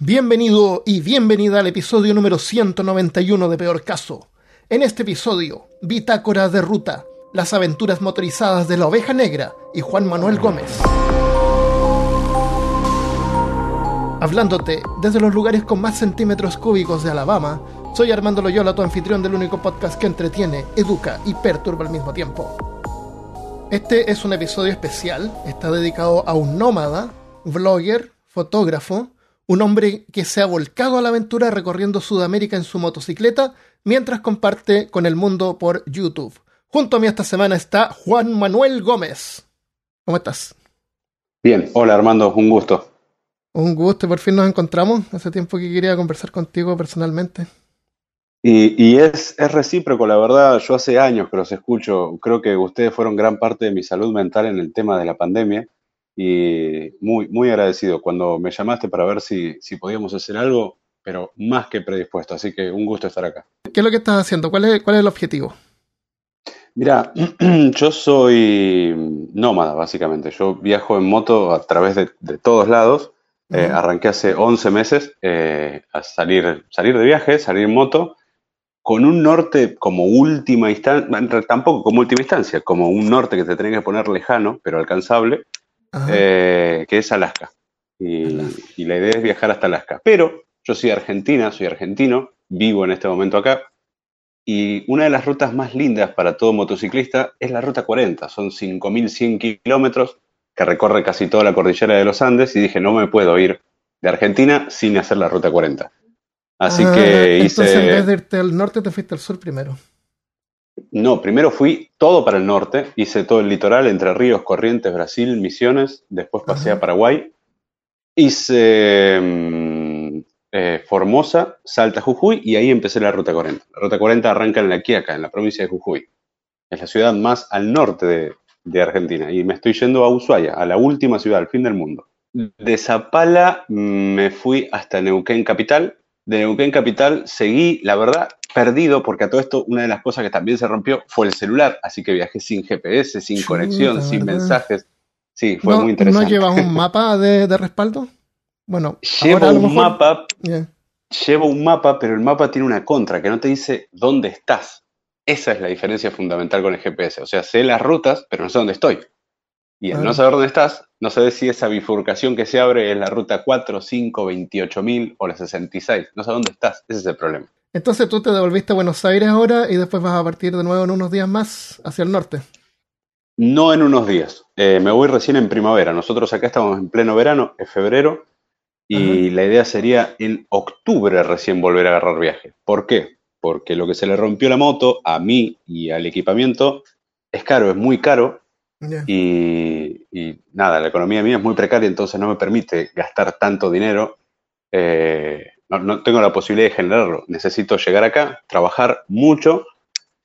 Bienvenido y bienvenida al episodio número 191 de Peor Caso. En este episodio, Bitácora de Ruta, las aventuras motorizadas de la oveja negra y Juan Manuel Gómez. Hablándote desde los lugares con más centímetros cúbicos de Alabama, soy Armando Loyola, tu anfitrión del único podcast que entretiene, educa y perturba al mismo tiempo. Este es un episodio especial, está dedicado a un nómada, vlogger, fotógrafo, un hombre que se ha volcado a la aventura recorriendo Sudamérica en su motocicleta mientras comparte con el mundo por YouTube. Junto a mí esta semana está Juan Manuel Gómez. ¿Cómo estás? Bien, hola Armando, un gusto. Un gusto, por fin nos encontramos. Hace tiempo que quería conversar contigo personalmente. Y, y es, es, recíproco, la verdad, yo hace años que los escucho, creo que ustedes fueron gran parte de mi salud mental en el tema de la pandemia y muy, muy agradecido cuando me llamaste para ver si, si podíamos hacer algo, pero más que predispuesto, así que un gusto estar acá. ¿Qué es lo que estás haciendo? ¿Cuál es, cuál es el objetivo? Mira, yo soy nómada, básicamente. Yo viajo en moto a través de, de todos lados. Uh -huh. eh, arranqué hace 11 meses eh, a salir, salir de viaje, salir en moto, con un norte como última instancia, tampoco como última instancia, como un norte que te tenés que poner lejano, pero alcanzable, eh, que es Alaska. Y, y, la idea es viajar hasta Alaska. Pero yo soy argentina, soy argentino, vivo en este momento acá. Y una de las rutas más lindas para todo motociclista es la Ruta 40. Son 5.100 kilómetros que recorre casi toda la cordillera de los Andes. Y dije, no me puedo ir de Argentina sin hacer la Ruta 40. Así ah, que hice... Entonces, en vez de irte al norte, te fuiste al sur primero. No, primero fui todo para el norte, hice todo el litoral, Entre Ríos, Corrientes, Brasil, Misiones, después pasé a Paraguay, hice mm, eh, Formosa, Salta, Jujuy y ahí empecé la Ruta 40. La Ruta 40 arranca en La Quiaca, en la provincia de Jujuy. Es la ciudad más al norte de, de Argentina y me estoy yendo a Ushuaia, a la última ciudad, al fin del mundo. De Zapala mm, me fui hasta Neuquén Capital, de Neuquén Capital seguí, la verdad, perdido, porque a todo esto una de las cosas que también se rompió fue el celular, así que viajé sin GPS, sin conexión, sin mensajes. Sí, fue no, muy interesante. ¿No llevas un mapa de, de respaldo? Bueno, llevo un mapa, yeah. llevo un mapa, pero el mapa tiene una contra, que no te dice dónde estás. Esa es la diferencia fundamental con el GPS. O sea, sé las rutas, pero no sé dónde estoy. Y al ah. no saber dónde estás, no sabes si esa bifurcación que se abre es la ruta 4, 5, 28.000 o la 66. No sabes dónde estás. Ese es el problema. Entonces tú te devolviste a Buenos Aires ahora y después vas a partir de nuevo en unos días más hacia el norte. No en unos días. Eh, me voy recién en primavera. Nosotros acá estamos en pleno verano, es febrero, y Ajá. la idea sería en octubre recién volver a agarrar viaje. ¿Por qué? Porque lo que se le rompió la moto a mí y al equipamiento es caro, es muy caro Yeah. Y, y, nada, la economía mía es muy precaria, entonces no me permite gastar tanto dinero. Eh, no, no, tengo la posibilidad de generarlo. Necesito llegar acá, trabajar mucho,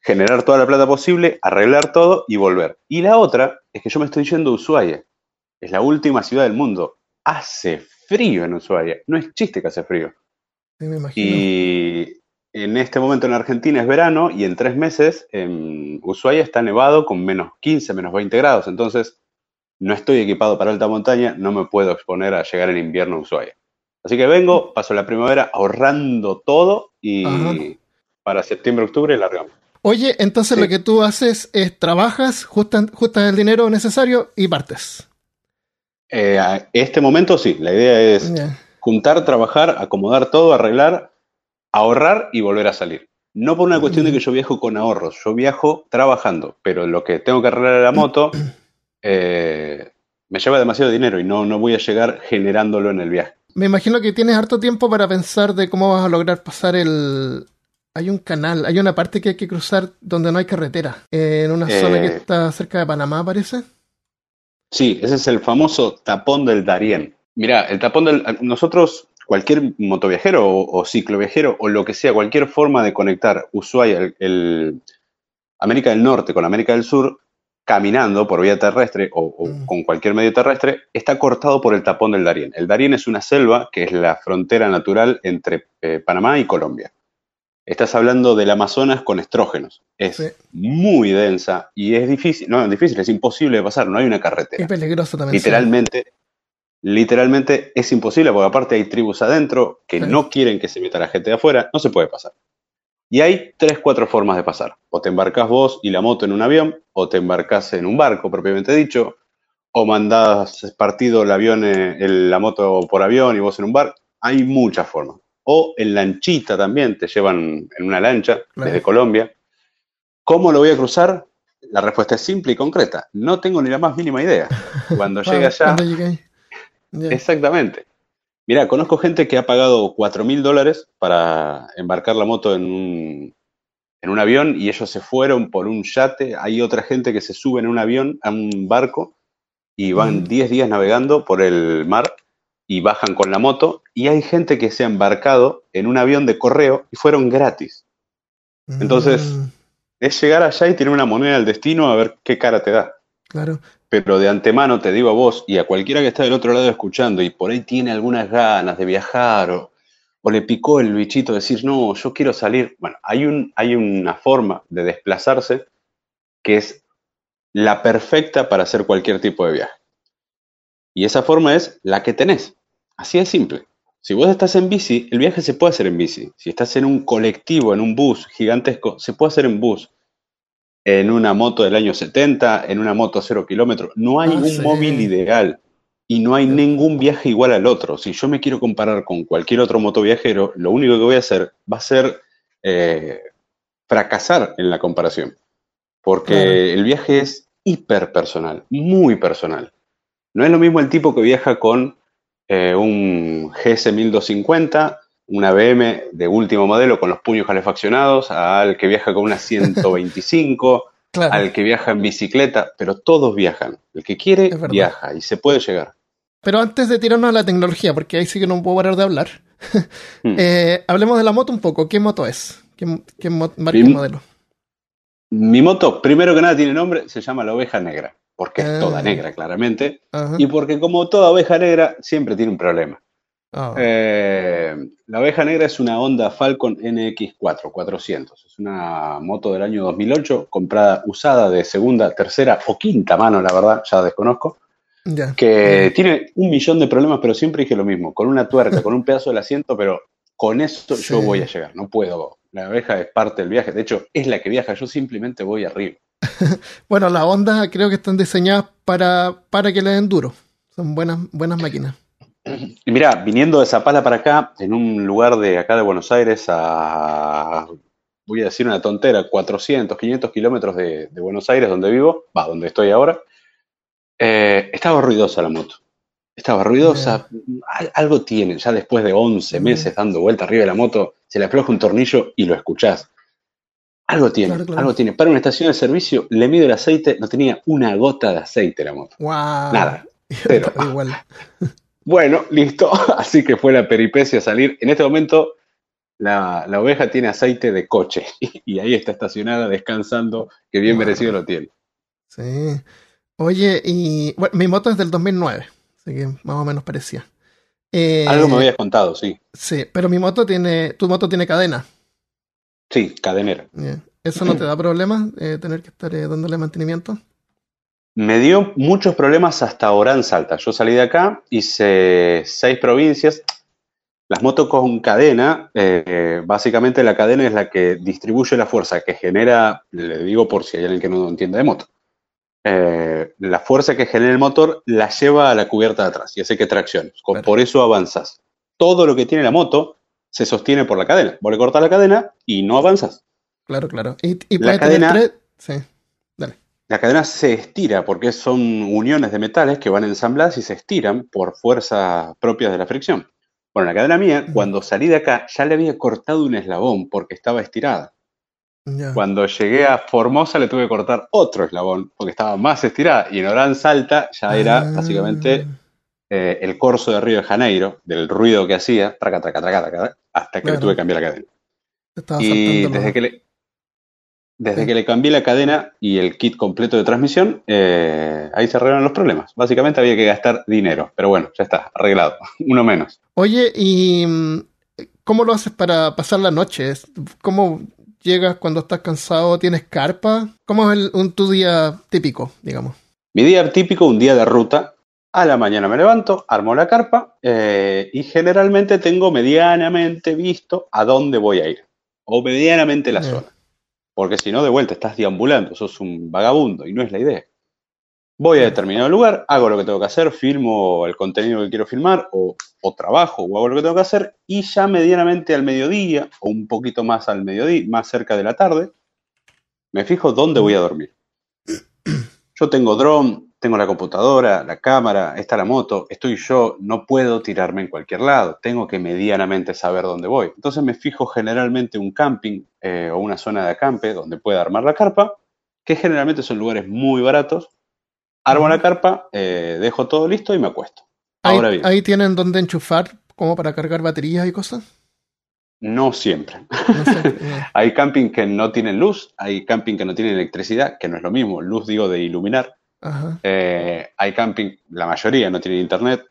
generar toda la plata posible, arreglar todo y volver. Y la otra es que yo me estoy yendo a Ushuaia. Es la última ciudad del mundo. Hace frío en Ushuaia. No es chiste que hace frío. Sí, me imagino. Y en este momento en Argentina es verano y en tres meses en Ushuaia está nevado con menos 15, menos 20 grados. Entonces, no estoy equipado para alta montaña, no me puedo exponer a llegar en invierno a Ushuaia. Así que vengo, paso la primavera ahorrando todo y Ajá. para septiembre, octubre largamos. Oye, entonces sí. lo que tú haces es trabajas, justas, el dinero necesario y partes. Eh, a este momento sí, la idea es yeah. juntar, trabajar, acomodar todo, arreglar ahorrar y volver a salir. No por una cuestión de que yo viajo con ahorros, yo viajo trabajando, pero lo que tengo que arreglar la moto eh, me lleva demasiado dinero y no, no voy a llegar generándolo en el viaje. Me imagino que tienes harto tiempo para pensar de cómo vas a lograr pasar el... Hay un canal, hay una parte que hay que cruzar donde no hay carretera, en una eh... zona que está cerca de Panamá, parece. Sí, ese es el famoso tapón del Darién. Mira, el tapón del... Nosotros cualquier motoviajero o, o cicloviajero o lo que sea, cualquier forma de conectar Ushuaia, el, el, América del Norte con América del Sur, caminando por vía terrestre o, o mm. con cualquier medio terrestre, está cortado por el tapón del Darién. El Darién es una selva que es la frontera natural entre eh, Panamá y Colombia. Estás hablando del Amazonas con estrógenos. Es sí. muy densa y es difícil, no es difícil, es imposible de pasar, no hay una carretera. Es peligroso también. Literalmente, literalmente es imposible, porque aparte hay tribus adentro que no quieren que se meta la gente de afuera, no se puede pasar. Y hay tres, cuatro formas de pasar. O te embarcás vos y la moto en un avión, o te embarcás en un barco, propiamente dicho, o mandás partido el avión, la moto por avión y vos en un barco. Hay muchas formas. O en lanchita también, te llevan en una lancha desde Colombia. ¿Cómo lo voy a cruzar? La respuesta es simple y concreta. No tengo ni la más mínima idea. Cuando llegue allá. Exactamente. Mira, conozco gente que ha pagado cuatro mil dólares para embarcar la moto en un, en un avión y ellos se fueron por un yate. Hay otra gente que se sube en un avión, a un barco, y van 10 días navegando por el mar y bajan con la moto. Y hay gente que se ha embarcado en un avión de correo y fueron gratis. Entonces, mm. es llegar allá y tener una moneda del destino a ver qué cara te da. Claro pero de antemano te digo a vos y a cualquiera que está del otro lado escuchando y por ahí tiene algunas ganas de viajar o, le picó el bichito de decir, no, yo quiero salir. Bueno, hay, un, hay una forma de desplazarse que es la perfecta para hacer cualquier tipo de viaje. Y esa forma es la que tenés. Así de simple. Si vos estás en bici, el viaje se puede hacer en bici. Si estás en un colectivo, en un bus gigantesco, se puede hacer en bus en una moto del año 70, en una moto a cero kilómetros. No hay ah, un móvil ideal y no hay ningún viaje igual al otro. Si yo me quiero comparar con cualquier otro motoviajero, lo único que voy a hacer va a ser eh, fracasar en la comparación. Porque el viaje es hiper personal, muy personal. No es lo mismo el tipo que viaja con eh, un GS 1250 una BM de último modelo con los puños calefaccionados, al que viaja con una 125, al que viaja en bicicleta, pero todos viajan. El que quiere viaja y se puede llegar. Pero antes de tirarnos a la tecnología, porque ahí sí que no puedo parar de hablar, hmm. eh, hablemos de la moto un poco. ¿Qué moto es? ¿Qué, marca y modelo? Mi moto, primero que nada, tiene nombre, se llama la oveja negra, porque es toda ah. negra, claramente, y porque como toda oveja negra, siempre tiene un problema. Ah. Eh, la oveja negra es una Honda Falcon NX4 400. Es una moto del año 2008, comprada usada de segunda, tercera o quinta mano, la verdad, ya desconozco. Que tiene un millón de problemas, pero siempre dije lo mismo, con una tuerca, con un pedazo del asiento, pero con esto yo voy a llegar, no puedo. La oveja es parte del viaje, de hecho es la que viaja, yo simplemente voy arriba. bueno, la Honda creo que están diseñadas para, para que le den duro. Son buenas, buenas máquinas. Y mira, viniendo de Zapala para acá, en un lugar de acá de Buenos Aires a, voy a decir una tontera, 400, 500 kilómetros de, Buenos Aires, donde vivo, va, donde estoy ahora, eh, estaba ruidosa la moto. Estaba ruidosa, algo tiene, ya después de 11 meses dando vuelta arriba de la moto, se le afloja un tornillo y lo escuchás. Algo tiene, algo tiene. Para una estación de servicio, le mido el aceite, no tenía una gota de aceite la moto. Nada. Pero, igual. Bueno, listo. Así que fue la peripecia salir. En este momento la, oveja tiene aceite de coche y, ahí está estacionada descansando, que bien merecido lo tiene. Sí. Oye, y bueno, mi moto es del 2009, así que más o menos parecía. Eh, Algo me habías contado, sí. Sí, pero mi moto tiene, tu moto tiene cadena. Sí, cadenera. ¿Eso no te da problemas eh, tener que estar eh, dándole mantenimiento? Me dio muchos problemas hasta Orán Salta. Yo salí de acá, hice seis provincias. Las motos con cadena, eh, básicamente la cadena es la que distribuye la fuerza que genera, le digo por si hay alguien que no entiende de moto, eh, la fuerza que genera el motor la lleva a la cubierta de atrás y hace que traccione. Por eso avanzas. Todo lo que tiene la moto se sostiene por la cadena. Vos le cortas la cadena y no avanzas. Claro, claro. Y, la cadena, Sí. La cadena se estira porque son uniones de metales que van ensambladas y se estiran por fuerza propia de la fricción. Bueno, la cadena mía, cuando salí de acá, ya le había cortado un eslabón porque estaba estirada. Cuando llegué a Formosa le tuve que cortar otro eslabón porque estaba más estirada. Y en Orán Salta ya era ah. básicamente eh, el corso de Río de Janeiro, del ruido que hacía, traca, traca, traca, traca hasta que le tuve que cambiar la cadena. y desde que le, desde que le cambié la cadena y el kit completo de transmisión, eh, ahí se arreglaron los problemas. Básicamente había que gastar dinero, pero bueno, ya está, arreglado, uno menos. Oye, ¿y mm, cómo lo haces para pasar la noche? ¿Cómo llegas cuando estás cansado? ¿Tienes carpa? ¿Cómo es un, tu día típico, digamos? Mi día típico, un día de ruta, A la mañana me levanto, armo la carpa eh, y generalmente tengo medianamente visto a dónde voy a ir. O medianamente la zona. Porque si no, de vuelta estás deambulando, sos un vagabundo y no es la idea. Voy a determinado lugar, hago lo que tengo que hacer, filmo el contenido que quiero filmar o, trabajo o hago lo que tengo que hacer y ya medianamente al mediodía o un poquito más al mediodía, más cerca de la tarde, me fijo dónde voy a dormir. Yo tengo dron, tengo la computadora, la cámara, está la moto, estoy yo, no puedo tirarme en cualquier lado, tengo que medianamente saber dónde voy. Entonces me fijo generalmente un camping eh, o una zona de acampe donde pueda armar la carpa, que generalmente son lugares muy baratos Armo la carpa, eh, dejo todo listo y me acuesto. Ahora bien. ¿Ahí tienen donde enchufar como para cargar baterías y cosas? No siempre. hay camping que no tienen luz, hay camping que no tienen electricidad, que no es lo mismo, luz digo de iluminar. Eh, hay camping, la mayoría no tienen internet.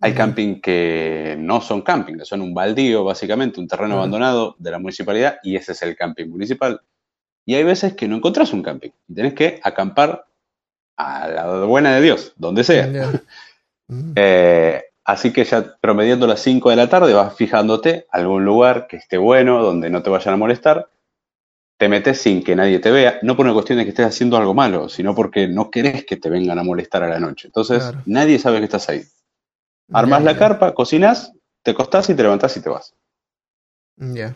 Hay camping que no son camping, que son un baldío, básicamente, un terreno abandonado de la municipalidad, y ese es el camping municipal. Y hay veces que no encontrás un camping y tenés que acampar a la buena de Dios, donde sea. Eh, así que ya promediando las 5 de la tarde vas fijándote algún lugar que esté bueno, donde no te vayan a molestar. Te metes sin que nadie te vea, no por una cuestión de que estés haciendo algo malo, sino porque no querés que te vengan a molestar a la noche. Entonces, nadie sabe que estás ahí. Armas la carpa, cocinas, te costás y te levantás y te vas. Ya.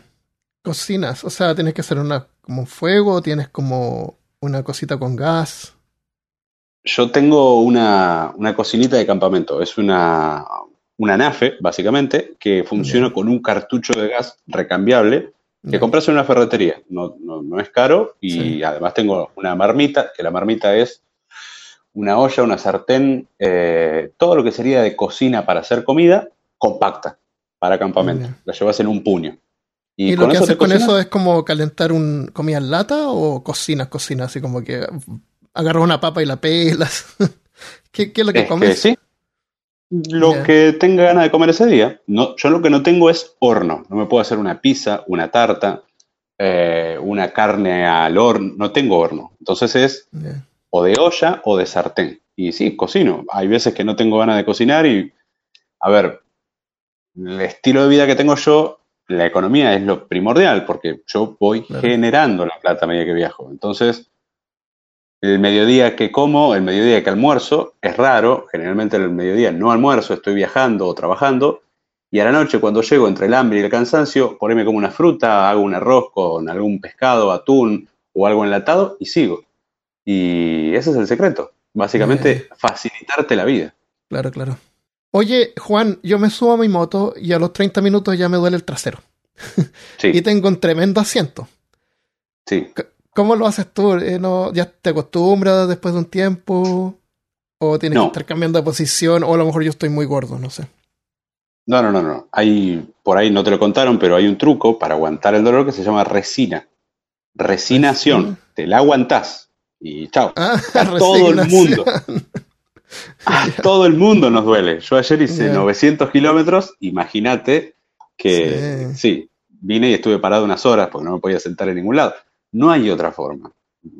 Cocinas, o sea, tienes que hacer una como fuego, tienes como una cosita con gas. Yo tengo una, cocinita de campamento. Es una, una NAFE, básicamente, que funciona con un cartucho de gas recambiable que compras en una ferretería. No, no, es caro y además tengo una marmita, que la marmita es una olla, una sartén, eh, todo lo que sería de cocina para hacer comida, compacta para campamento. La llevas en un puño. ¿Y, lo que haces con eso es como calentar un comida en lata o cocinas, cocinas, así como que agarras una papa y la pelas. ¿Qué, es lo que comes? sí. Lo que tenga ganas de comer ese día. No, yo lo que no tengo es horno. No me puedo hacer una pizza, una tarta, eh, una carne al horno. No tengo horno. Entonces es o de olla o de sartén. Y sí, cocino. Hay veces que no tengo ganas de cocinar y, a ver, el estilo de vida que tengo yo, la economía es lo primordial porque yo voy generando la plata a medida que viajo. Entonces, el mediodía que como, el mediodía que almuerzo, es raro, generalmente el mediodía no almuerzo, estoy viajando o trabajando, y a la noche cuando llego entre el hambre y el cansancio, por ahí me como una fruta, hago un arroz con algún pescado, atún o algo enlatado y sigo. Y ese es el secreto, básicamente facilitarte la vida. Claro, claro. Oye, Juan, yo me subo a mi moto y a los 30 minutos ya me duele el trasero. Sí. y tengo un tremendo asiento. Sí. ¿Cómo lo haces tú? Eh, no, ¿Ya te acostumbras después de un tiempo? ¿O tienes que estar cambiando de posición? O a lo mejor yo estoy muy gordo, no sé. No, no, no, no. Hay, por ahí no te lo contaron, pero hay un truco para aguantar el dolor que se llama resina. Resinación. Te la aguantás. Y chao. Ah, a todo el mundo. A todo el mundo nos duele. Yo ayer hice 900 kilómetros. Imagínate que sí, vine y estuve parado unas horas porque no me podía sentar en ningún lado. No hay otra forma.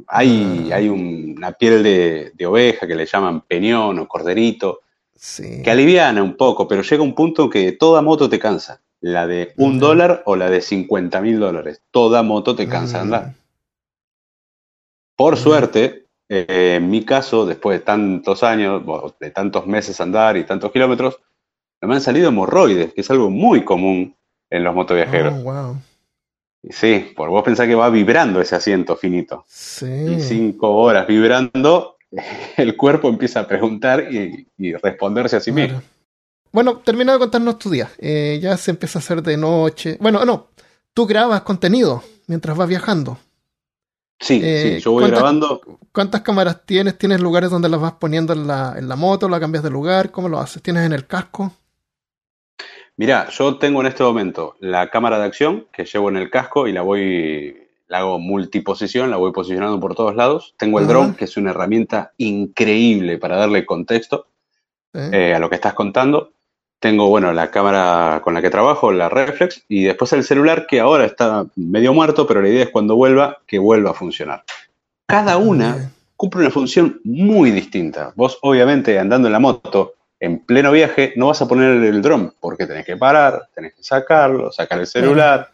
Hay, ah. hay una piel de, oveja que le llaman peñón o corderito, que aliviana un poco, pero llega un punto que toda moto te cansa. La de un dólar o la de 50 mil dólares. Toda moto te cansa de andar. Por suerte, eh, en mi caso, después de tantos años, de tantos meses andar y tantos kilómetros, me han salido hemorroides, que es algo muy común en los motoviajeros. Oh, wow. Sí, por vos pensás que va vibrando ese asiento finito. Sí. Y cinco horas vibrando, el cuerpo empieza a preguntar y, responderse a sí mismo. Bueno, termina de contarnos tu día. Eh, ya se empieza a hacer de noche. Bueno, no, tú grabas contenido mientras vas viajando. Sí, eh, sí, yo voy grabando. ¿Cuántas cámaras tienes? ¿Tienes lugares donde las vas poniendo en la, en la moto? ¿La cambias de lugar? ¿Cómo lo haces? ¿Tienes en el casco? Mirá, yo tengo en este momento la cámara de acción que llevo en el casco y la voy, la hago multiposición, la voy posicionando por todos lados. Tengo el drone, que es una herramienta increíble para darle contexto eh, a lo que estás contando. Tengo, bueno, la cámara con la que trabajo, la reflex, y después el celular que ahora está medio muerto, pero la idea es cuando vuelva, que vuelva a funcionar. Cada una cumple una función muy distinta. Vos, obviamente, andando en la moto, en pleno viaje, no vas a poner el dron porque tenés que parar, tenés que sacarlo, sacar el celular,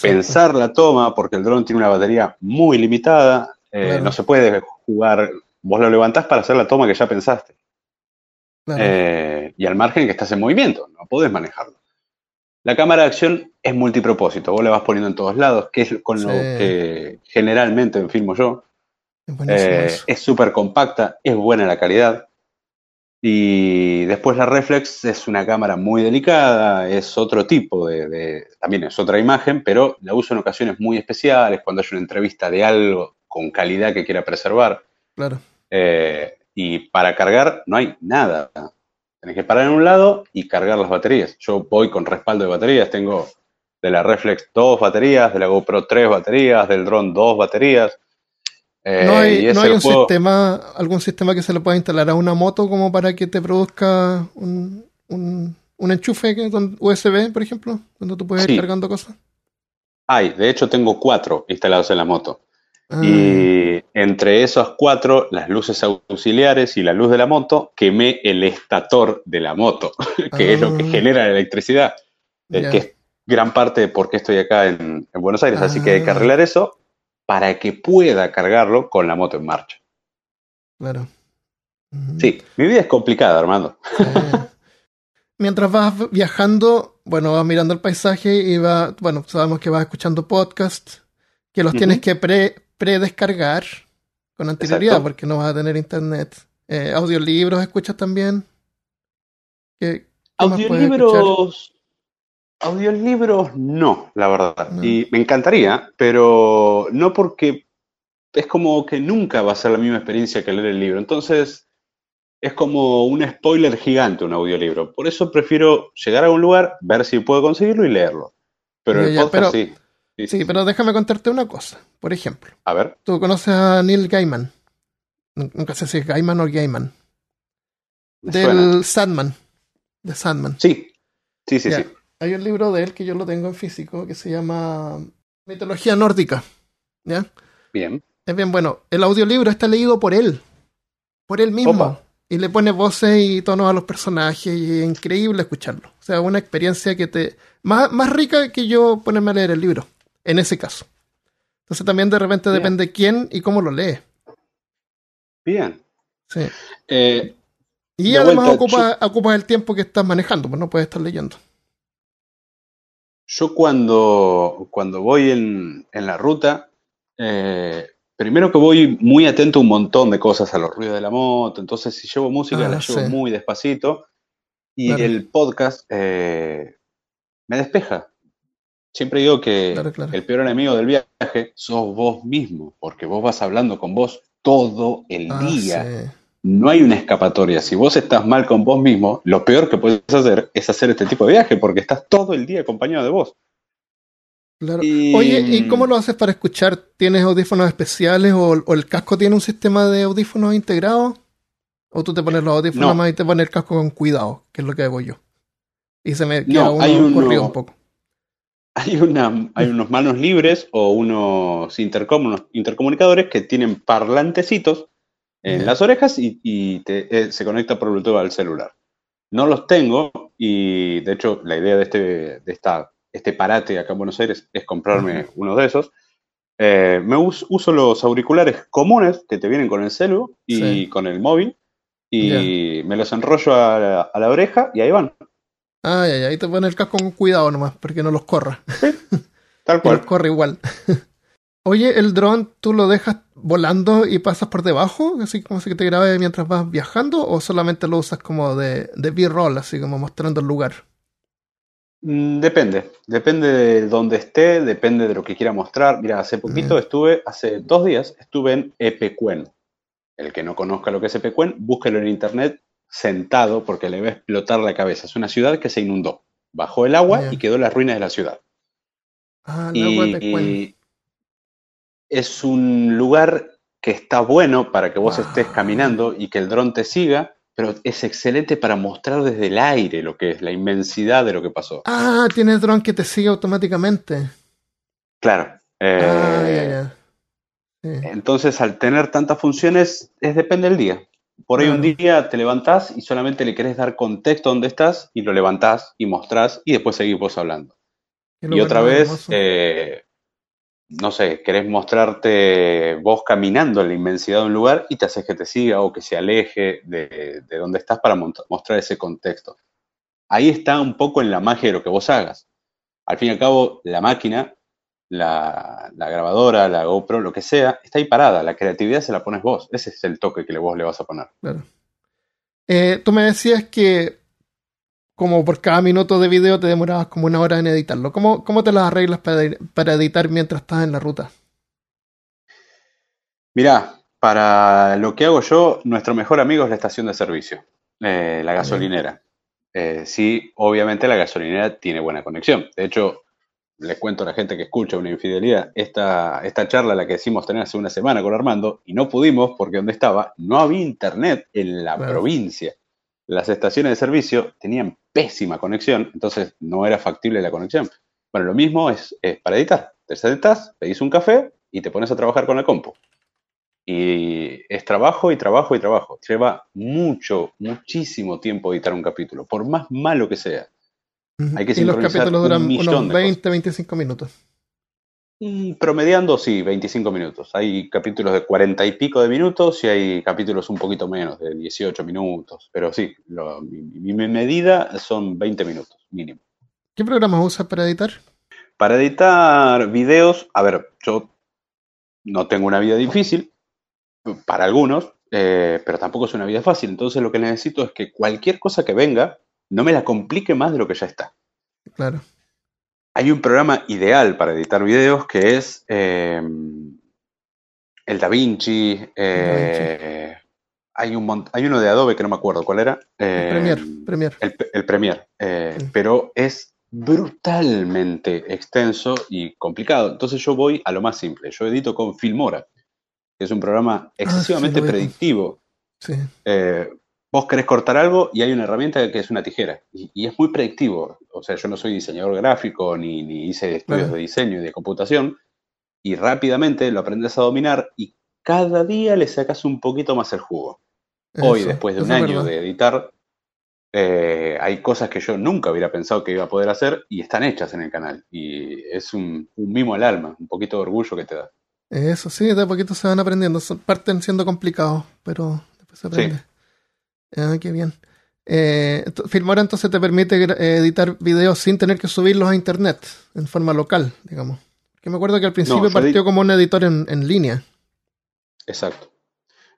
pensar la toma, porque el dron tiene una batería muy limitada, eh, no se puede jugar, vos lo levantás para hacer la toma que ya pensaste. Eh, y al margen que estás en movimiento, no podés manejarlo. La cámara de acción es multipropósito, vos la vas poniendo en todos lados, que es con lo que generalmente filmo yo. Es eh, súper compacta, es buena la calidad. Y después la reflex es una cámara muy delicada, es otro tipo de, también es otra imagen, pero la uso en ocasiones muy especiales, cuando hay una entrevista de algo con calidad que quiera preservar. Claro. Eh, y para cargar no hay nada. Tenés que parar en un lado y cargar las baterías. Yo voy con respaldo de baterías, tengo de la Reflex dos baterías, de la GoPro tres baterías, del drone dos baterías. Eh, no hay, ¿no hay un sistema, algún sistema que se le pueda instalar a una moto como para que te produzca un, un, un enchufe con USB, por ejemplo, donde tú puedes ir cargando cosas. Hay, de hecho tengo cuatro instalados en la moto. Ah. Y entre esos cuatro, las luces auxiliares y la luz de la moto, quemé el estator de la moto, que es lo que ah. genera la electricidad, que es gran parte de por qué estoy acá en, Buenos Aires. Así que hay que ah. arreglar eso para que pueda cargarlo con la moto en marcha. Claro. Sí, mi vida es complicada, Armando. Mientras vas viajando, bueno, vas mirando el paisaje y va, bueno, sabemos que vas escuchando podcasts, que los tienes que pre, predescargar con anterioridad porque no vas a tener internet. Eh, audiolibros escuchas también. audiolibros. Audiolibros no, la verdad. Y me encantaría, pero no porque es como que nunca va a ser la misma experiencia que leer el libro. Entonces, es como un spoiler gigante un audiolibro. Por eso prefiero llegar a un lugar, ver si puedo conseguirlo y leerlo. Pero el podcast sí. Sí, pero déjame contarte una cosa. Por ejemplo, a ver. Tú conoces a Neil Gaiman. Nunca sé si es Gaiman o Gaiman. Del Sandman. De Sandman. Sí, sí, sí, sí. Hay un libro de él que yo lo tengo en físico que se llama Mitología Nórdica. ¿Ya? Bien. Es bien bueno. El audiolibro está leído por él. Por él mismo. Y le pone voces y tonos a los personajes y es increíble escucharlo. O sea, una experiencia que te... Más, más rica que yo ponerme a leer el libro en ese caso. Entonces también de repente depende quién y cómo lo lee. Bien. Sí. Eh, y además ocupa, el tiempo que estás manejando, pues no puedes estar leyendo. Yo cuando, cuando voy en, la ruta, eh, primero que voy muy atento a un montón de cosas, a los ruidos de la moto, entonces si llevo música ah, la llevo muy despacito y el podcast eh, me despeja. Siempre digo que el peor enemigo del viaje sos vos mismo, porque vos vas hablando con vos todo el ah, día. No hay una escapatoria. Si vos estás mal con vos mismo, lo peor que puedes hacer es hacer este tipo de viaje, porque estás todo el día acompañado de vos. Claro. Oye, ¿y cómo lo haces para escuchar? ¿Tienes audífonos especiales o, el casco tiene un sistema de audífonos integrado? ¿O tú te pones los audífonos más y te pones el casco con cuidado, que es lo que hago yo? Y se me queda uno un poco hay, una, hay unos manos libres o unos, intercomunicadores que tienen parlantecitos en las orejas y, eh, se conecta por Bluetooth al celular. No los tengo y de hecho la idea de este, de esta, este parate acá en Buenos Aires es comprarme uno de esos. Eh, me uso, los auriculares comunes que te vienen con el celu y con el móvil y me los enrollo a la oreja y ahí van. Ay, ay, ahí te pones el casco con cuidado nomás, porque no los corra. Tal cual. los corre igual. Oye, el dron tú lo dejas volando y pasas por debajo, así como si te grabe mientras vas viajando, o solamente lo usas como de, de B-roll, así como mostrando el lugar. Mm, depende, depende de dónde esté, depende de lo que quiera mostrar. Mira, hace poquito estuve, hace dos días, estuve en Epecuén. El que no conozca lo que es Epecuén, búsquelo en internet, sentado porque le va a explotar la cabeza. Es una ciudad que se inundó. Bajó el agua y quedó las ruinas de la ciudad. Ah, y, es un lugar que está bueno para que vos estés caminando y que el dron te siga, pero es excelente para mostrar desde el aire lo que es la inmensidad de lo que pasó. Ah, tiene dron que te sigue automáticamente. Claro. Eh, ah, Entonces, al tener tantas funciones, es depende del día. Por ahí un día te levantás y solamente le querés dar contexto a dónde estás y lo levantás y mostrás y después seguís vos hablando. Y otra vez, eh, no sé, querés mostrarte vos caminando en la inmensidad de un lugar y te haces que te siga o que se aleje de, de donde estás para mostrar ese contexto. Ahí está un poco en la magia de lo que vos hagas. Al fin y al cabo, la máquina, la, grabadora, la GoPro, lo que sea, está ahí parada. La creatividad se la pones vos. Ese es el toque que vos le vas a poner. Claro. Eh, tú me decías que como por cada minuto de video te demorabas como una hora en editarlo. ¿Cómo, cómo te las arreglas para, editar mientras estás en la ruta? Mirá, para lo que hago yo, nuestro mejor amigo es la estación de servicio, eh, la gasolinera. Eh, sí, obviamente la gasolinera tiene buena conexión. De hecho, les cuento a la gente que escucha una infidelidad, esta, esta charla la que decimos tener hace una semana con Armando y no pudimos porque donde estaba no había internet en la provincia las estaciones de servicio tenían pésima conexión, entonces no era factible la conexión. Bueno, lo mismo es, para editar. Te sentas, pedís un café y te pones a trabajar con el compu. Y es trabajo y trabajo y trabajo. Lleva mucho, muchísimo tiempo editar un capítulo, por más malo que sea. Hay que y los capítulos duran unos 20, 25 minutos. Mm, promediando, sí, 25 minutos. Hay capítulos de 40 y pico de minutos y hay capítulos un poquito menos, de 18 minutos. Pero sí, mi, medida son 20 minutos, mínimo. ¿Qué programa usas para editar? Para editar videos, a ver, yo no tengo una vida difícil, para algunos, eh, pero tampoco es una vida fácil. Entonces lo que necesito es que cualquier cosa que venga no me la complique más de lo que ya está. Claro. Hay un programa ideal para editar videos que es eh, el DaVinci. Eh, hay, un hay uno de Adobe que no me acuerdo cuál era. el Premiere. El, Premiere. Eh, pero es brutalmente extenso y complicado. Entonces yo voy a lo más simple. Yo edito con Filmora, que es un programa ah, excesivamente predictivo. Sí vos querés cortar algo y hay una herramienta que es una tijera. Y, es muy predictivo. O sea, yo no soy diseñador gráfico ni, hice estudios de diseño y de computación. Y rápidamente lo aprendes a dominar y cada día le sacas un poquito más el jugo. Hoy, después de un año de editar, eh, hay cosas que yo nunca hubiera pensado que iba a poder hacer y están hechas en el canal. Y es un, mimo al alma, un poquito de orgullo que te da. Eso sí, de a poquito se van aprendiendo. Parten siendo complicados, pero después se aprende. Ah, qué bien. Eh, Filmora entonces te permite editar videos sin tener que subirlos a internet, en forma local, digamos. Que me acuerdo que al principio partió como un editor en, línea. Exacto.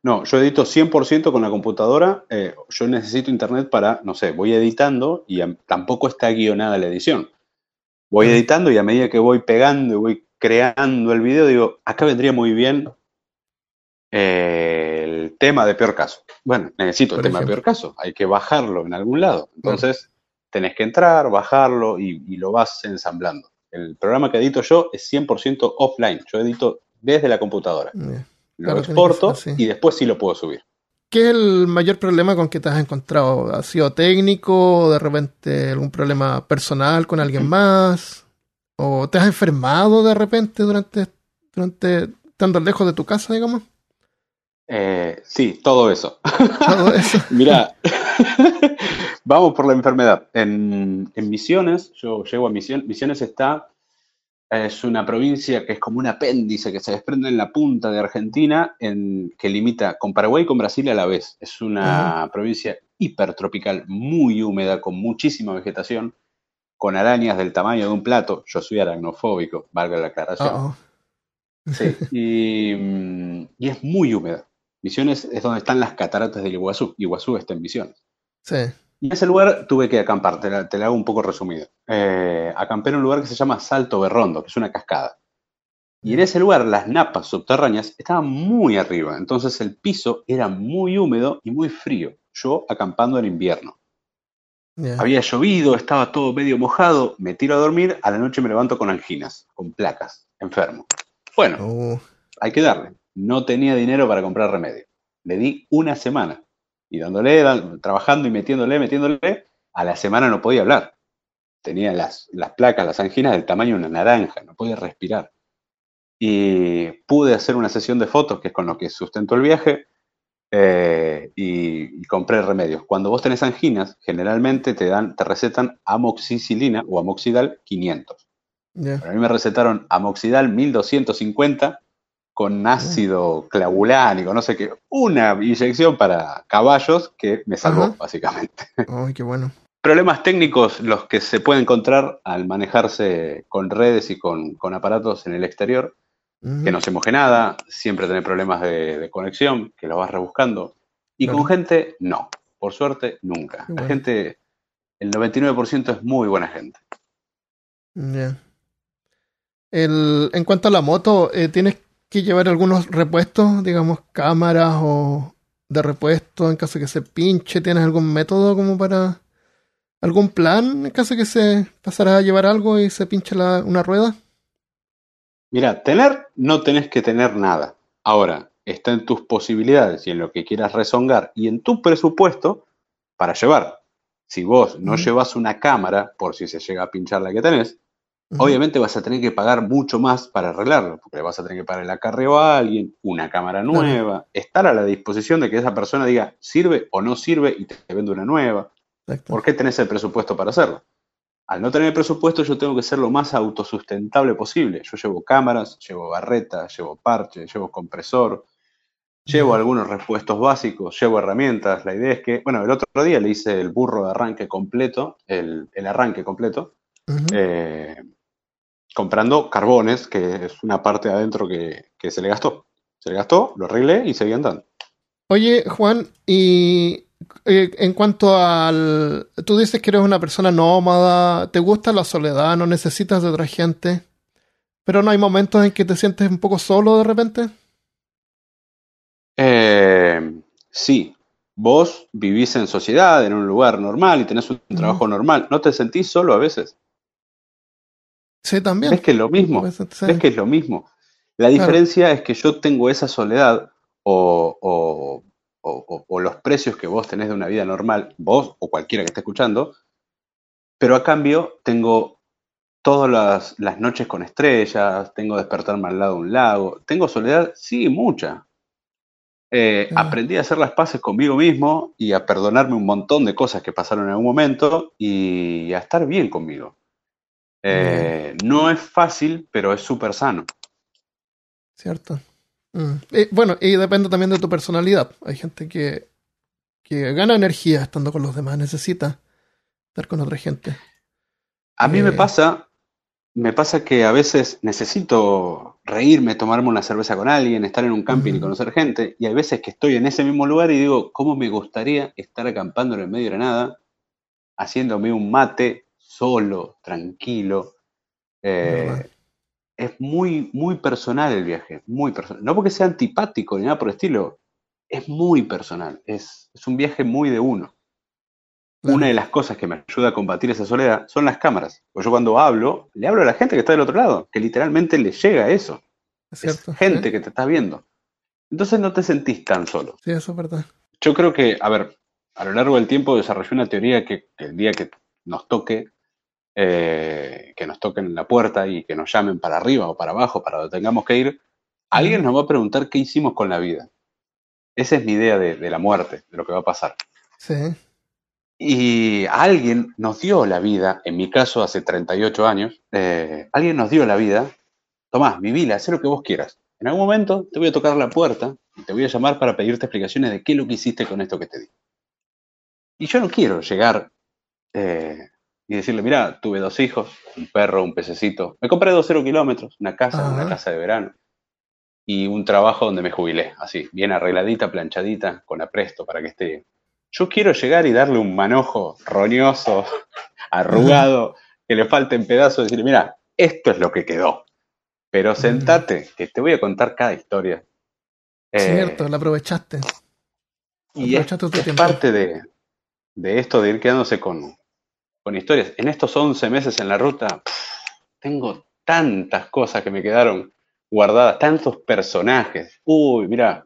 No, yo edito 100% con la computadora. Eh, yo necesito internet para, no sé, voy editando y tampoco está guionada la edición. Voy editando y a medida que voy pegando y voy creando el video, digo, acá vendría muy bien eh, el tema de peor caso. Bueno, necesito el tema de peor caso, hay que bajarlo en algún lado. Entonces, tenés que entrar, bajarlo y, lo vas ensamblando. El programa que edito yo es 100% offline, yo edito desde la computadora. Lo exporto y después sí lo puedo subir. ¿Qué es el mayor problema con que te has encontrado? ¿Ha sido técnico o de repente algún problema personal con alguien más? ¿O te has enfermado de repente durante, durante estando lejos de tu casa, digamos? Eh, sí, todo eso. Mira, vamos por la enfermedad. En, Misiones, yo llego a Misiones, Misiones está, es una provincia que es como un apéndice que se desprende en la punta de Argentina, en, que limita con Paraguay y con Brasil a la vez. Es una provincia hipertropical, muy húmeda, con muchísima vegetación, con arañas del tamaño de un plato. Yo soy aracnofóbico, valga la aclaración. Sí, y, y es muy húmeda Misiones es donde están las cataratas del Iguazú. Iguazú está en Misiones. Sí. Y en ese lugar tuve que acampar, te la, hago un poco resumido. Eh, acampé en un lugar que se llama Salto Berrondo, que es una cascada. Y en ese lugar las napas subterráneas estaban muy arriba, entonces el piso era muy húmedo y muy frío. Yo acampando en invierno. Había llovido, estaba todo medio mojado, me tiro a dormir, a la noche me levanto con anginas, con placas, enfermo. Bueno, oh. hay que darle no tenía dinero para comprar remedio. Le di una semana y dándole, trabajando y metiéndole, metiéndole, a la semana no podía hablar. Tenía las, las placas, las anginas del tamaño de una naranja, no podía respirar. y pude hacer una sesión de fotos, que es con lo que sustento el viaje, eh, y, compré remedios. Cuando vos tenés anginas, generalmente te dan, te recetan amoxicilina o amoxidal 500. A mí me recetaron amoxidal 1250 con ácido clavulánico, no sé qué, una inyección para caballos que me salvó, básicamente. Ay, qué bueno. Problemas técnicos los que se pueden encontrar al manejarse con redes y con, aparatos en el exterior, que no se moje nada, siempre tener problemas de, conexión, que lo vas rebuscando. Y con gente, no. Por suerte, nunca. La gente, el 99% es muy buena gente. El, en cuanto a la moto, eh, ¿tienes que llevar algunos repuestos, digamos, cámaras o de repuesto en caso de que se pinche? ¿Tienes algún método como para algún plan en caso de que se pasara a llevar algo y se pinche la, una rueda? Mira, tener no tenés que tener nada. Ahora, está en tus posibilidades y en lo que quieras rezongar y en tu presupuesto para llevar. Si vos no llevas una cámara, por si se llega a pinchar la que tenés, obviamente vas a tener que pagar mucho más para arreglarlo, porque le vas a tener que pagar el acarreo a alguien, una cámara nueva, estar a la disposición de que esa persona diga sirve o no sirve y te vende una nueva. ¿Por qué tenés el presupuesto para hacerlo? Al no tener el presupuesto, yo tengo que ser lo más autosustentable posible. Yo llevo cámaras, llevo barretas, llevo parche, llevo compresor, llevo algunos repuestos básicos, llevo herramientas. La idea es que, bueno, el otro día le hice el burro de arranque completo, el, arranque completo, eh, comprando carbones, que es una parte de adentro que, que se le gastó. Se le gastó, lo arreglé y seguí andando. Oye, Juan, y eh, en cuanto al... Tú dices que eres una persona nómada, te gusta la soledad, no necesitas de otra gente, pero no hay momentos en que te sientes un poco solo de repente. Eh, sí, vos vivís en sociedad, en un lugar normal y tenés un trabajo normal, ¿no te sentís solo a veces? Sí, también. Es que es lo mismo. Es que es lo mismo. La diferencia es que yo tengo esa soledad o o, los precios que vos tenés de una vida normal, vos o cualquiera que esté escuchando, pero a cambio tengo todas las, noches con estrellas, tengo despertarme al lado de un lago, tengo soledad, sí, mucha. Eh, aprendí a hacer las paces conmigo mismo y a perdonarme un montón de cosas que pasaron en algún momento y a estar bien conmigo. Eh, no es fácil, pero es súper sano. Cierto. Mm. bueno, y depende también de tu personalidad. Hay gente que, que gana energía estando con los demás, necesita estar con otra gente. A mí me eh, pasa, me pasa que a veces necesito reírme, tomarme una cerveza con alguien, estar en un camping y conocer gente, y hay veces que estoy en ese mismo lugar y digo, ¿cómo me gustaría estar acampando en el medio de la nada, haciéndome un mate solo, tranquilo? Eh, es muy, muy personal el viaje, muy personal. No porque sea antipático ni nada por el estilo, es muy personal, es, un viaje muy de uno. Una de las cosas que me ayuda a combatir esa soledad son las cámaras. Pues yo cuando hablo, le hablo a la gente que está del otro lado, que literalmente le llega eso. Es, gente que te está viendo. Entonces no te sentís tan solo. Sí, eso es verdad. Yo creo que, a ver, a lo largo del tiempo desarrollé una teoría que el día que nos toque eh, que nos toquen la puerta y que nos llamen para arriba o para abajo, para donde tengamos que ir, alguien nos va a preguntar qué hicimos con la vida. Esa es mi idea de, la muerte, de lo que va a pasar. Sí. Y alguien nos dio la vida, en mi caso hace 38 años, eh, alguien nos dio la vida, Tomás, vivila, haz lo que vos quieras. En algún momento te voy a tocar la puerta y te voy a llamar para pedirte explicaciones de qué es lo que hiciste con esto que te di. Y yo no quiero llegar eh, y decirle, mira, tuve dos hijos, un perro, un pececito. Me compré dos cero kilómetros, una casa, una casa de verano. Y un trabajo donde me jubilé, así, bien arregladita, planchadita, con apresto para que esté. Yo quiero llegar y darle un manojo roñoso, arrugado, que le falten pedazos, y decirle, mira, esto es lo que quedó. Pero sentate, que te voy a contar cada historia. Cierto, eh, la aprovechaste. Y es, parte de, de, esto de ir quedándose con, con historias. En estos 11 meses en la ruta, tengo tantas cosas que me quedaron guardadas, tantos personajes. Uy, mira,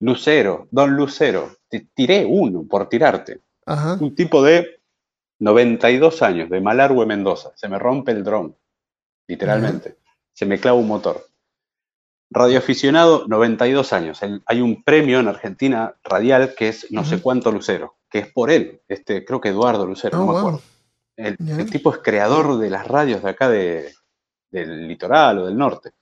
Lucero, Don Lucero, te tiré uno por tirarte. Un tipo de 92 años, de Malargüe, Mendoza. Se me rompe el dron, literalmente. Se me clava un motor. Radioaficionado, 92 años. hay un premio en Argentina radial que es no sé cuánto Lucero, que es por él, este, creo que Eduardo Lucero, no oh, me acuerdo. El, tipo es creador de las radios de acá de, del litoral o del norte.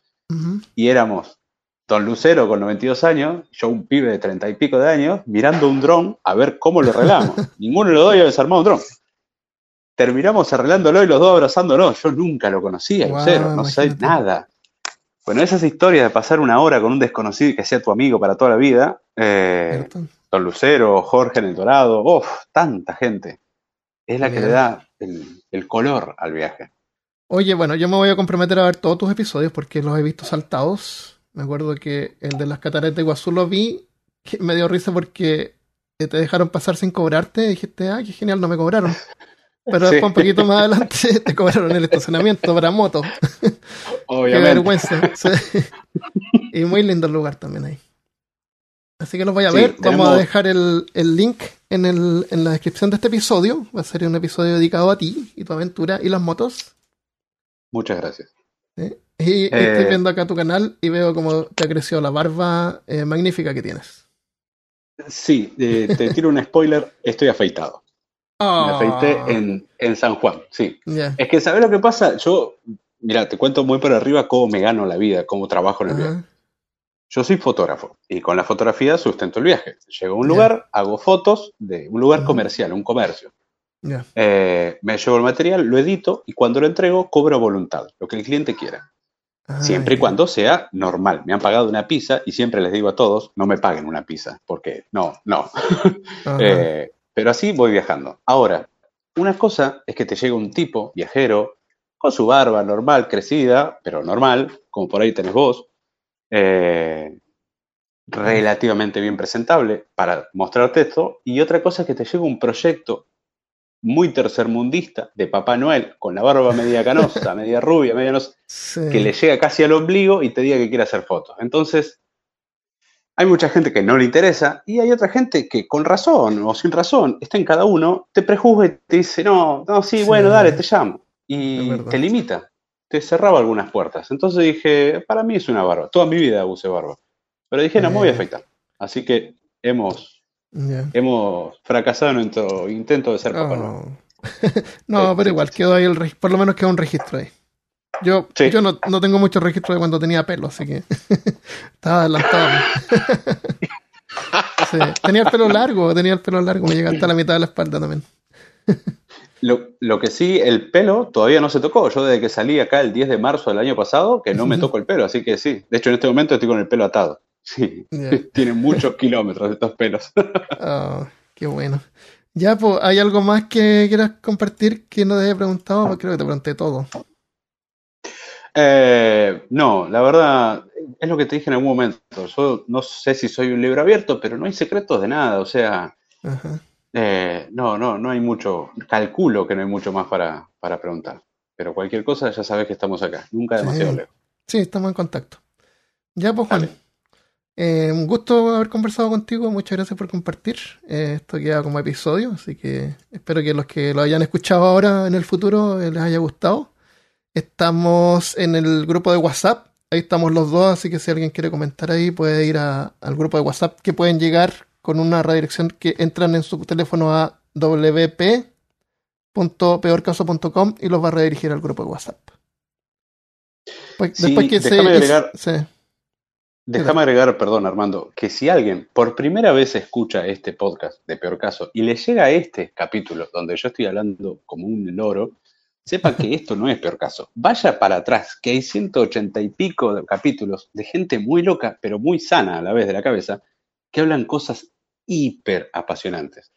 Y éramos Don Lucero con 92 años, yo un pibe de 30 y pico de años, mirando un dron a ver cómo lo arreglamos. Ninguno de los dos había desarmado un dron. Terminamos arreglándolo y los dos abrazándonos. Yo nunca lo conocía, Lucero, no sé nada. Bueno, esas historias de pasar una hora con un desconocido y que sea tu amigo para toda la vida, eh, Don Lucero, Jorge en el Dorado, uff, tanta gente, es la que le da el color al viaje. Oye, bueno, yo me voy a comprometer a ver todos tus episodios porque los he visto saltados. Me acuerdo que el de las cataratas de Iguazú lo vi, que me dio risa porque te dejaron pasar sin cobrarte y dijiste, ah, qué genial, no me cobraron. Pero después un poquito más adelante te cobraron el estacionamiento para moto. qué vergüenza. Y muy lindo el lugar también ahí. Así que los voy a ver. Vamos a dejar el, el link en, el, en la descripción de este episodio. Va a ser un episodio dedicado a ti y tu aventura y las motos. Muchas gracias. Y estoy eh, viendo acá tu canal y veo cómo te ha crecido la barba eh, magnífica que tienes. Sí, eh, te tiro un spoiler, estoy afeitado. Me ah. afeité en, San Juan, sí. Es que, ¿sabes lo que pasa? Yo, mira, te cuento muy por arriba cómo me gano la vida, cómo trabajo en el viaje. Yo soy fotógrafo y con la fotografía sustento el viaje. Llego a un lugar, hago fotos de un lugar comercial, un comercio. Eh, me llevo el material, lo edito y cuando lo entrego cobro voluntad, lo que el cliente quiera. Ah, siempre y cuando sea normal. Me han pagado una pizza y siempre les digo a todos, no me paguen una pizza, porque no, no. Eh, pero así voy viajando. Ahora, una cosa es que te llega un tipo, viajero, con su barba normal, crecida, pero normal, como por ahí tenés vos, eh, relativamente bien presentable para mostrarte esto. Y otra cosa es que te llega un proyecto muy tercermundista de Papá Noel, con la barba media canosa, media rubia, media no que le llega casi al ombligo y te diga que quiere hacer fotos. Entonces, hay mucha gente que no le interesa y hay otra gente que con razón o sin razón, está en cada uno, te prejuzga y te dice, no, no, sí, bueno, dale, te llamo. Y te limita, te cerraba algunas puertas. Entonces dije, para mí es una barba. Toda mi vida usé barba. Pero dije, no, me voy a afeitar. Así que hemos Hemos fracasado en nuestro intento de ser papá. Oh. no, pero igual quedó ahí el por lo menos quedó un registro ahí. Yo, yo no, no, tengo mucho registro de cuando tenía pelo, así que estaba adelantado. Tenía el pelo largo, tenía el pelo largo, me llega hasta la mitad de la espalda también. Lo, lo, que sí, el pelo todavía no se tocó. Yo desde que salí acá el 10 de marzo del año pasado, que no me toco el pelo, así que sí. De hecho, en este momento estoy con el pelo atado. Sí, tiene muchos kilómetros estos pelos. Oh, qué bueno. Ya, pues, ¿hay algo más que quieras compartir que no te haya preguntado? Creo que te pregunté todo. Eh, no, la verdad, es lo que te dije en algún momento. Yo no sé si soy un libro abierto, pero no hay secretos de nada. O sea, eh, no, no, no hay mucho. Calculo que no hay mucho más para, para preguntar. Pero cualquier cosa ya sabes que estamos acá. Nunca demasiado lejos. Sí, estamos en contacto. Ya, pues, Juan. Eh, un gusto haber conversado contigo, muchas gracias por compartir. Eh, esto queda como episodio, así que espero que los que lo hayan escuchado ahora en el futuro eh, les haya gustado. Estamos en el grupo de WhatsApp, ahí estamos los dos, así que si alguien quiere comentar ahí puede ir al grupo de WhatsApp que pueden llegar con una redirección que entran en su teléfono a wp.peorcaso.com y los va a redirigir al grupo de WhatsApp. Pues, después que se, Déjame agregar, perdón Armando, que si alguien por primera vez escucha este podcast de Peor Caso y le llega a este capítulo donde yo estoy hablando como un loro, sepa que esto no es Peor Caso. Vaya para atrás, que hay 180 y pico de capítulos de gente muy loca, pero muy sana a la vez de la cabeza, que hablan cosas hiper apasionantes.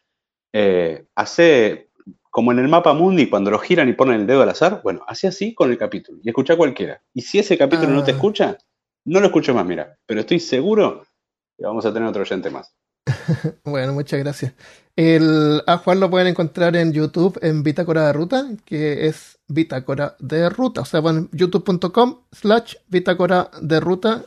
Eh, hace como en el mapa mundi cuando lo giran y ponen el dedo al azar, bueno, hace así con el capítulo y escucha cualquiera. Y si ese capítulo no te ah. escucha, no lo escucho más, mira, pero estoy seguro que vamos a tener otro oyente más. bueno, muchas gracias. El, a Juan lo pueden encontrar en YouTube en Bitácora de Ruta, que es Bitácora de Ruta. O sea, bueno, youtube.com slash Bitácora de Ruta.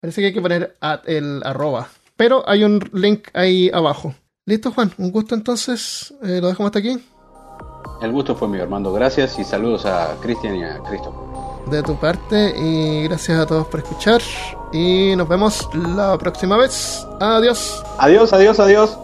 Parece que hay que poner el arroba. Pero hay un link ahí abajo. Listo, Juan. Un gusto entonces. Eh, lo dejamos hasta aquí. El gusto fue mío, Armando. Gracias y saludos a Cristian y a Cristo. De tu parte y gracias a todos por escuchar y nos vemos la próxima vez. Adiós. Adiós, adiós, adiós.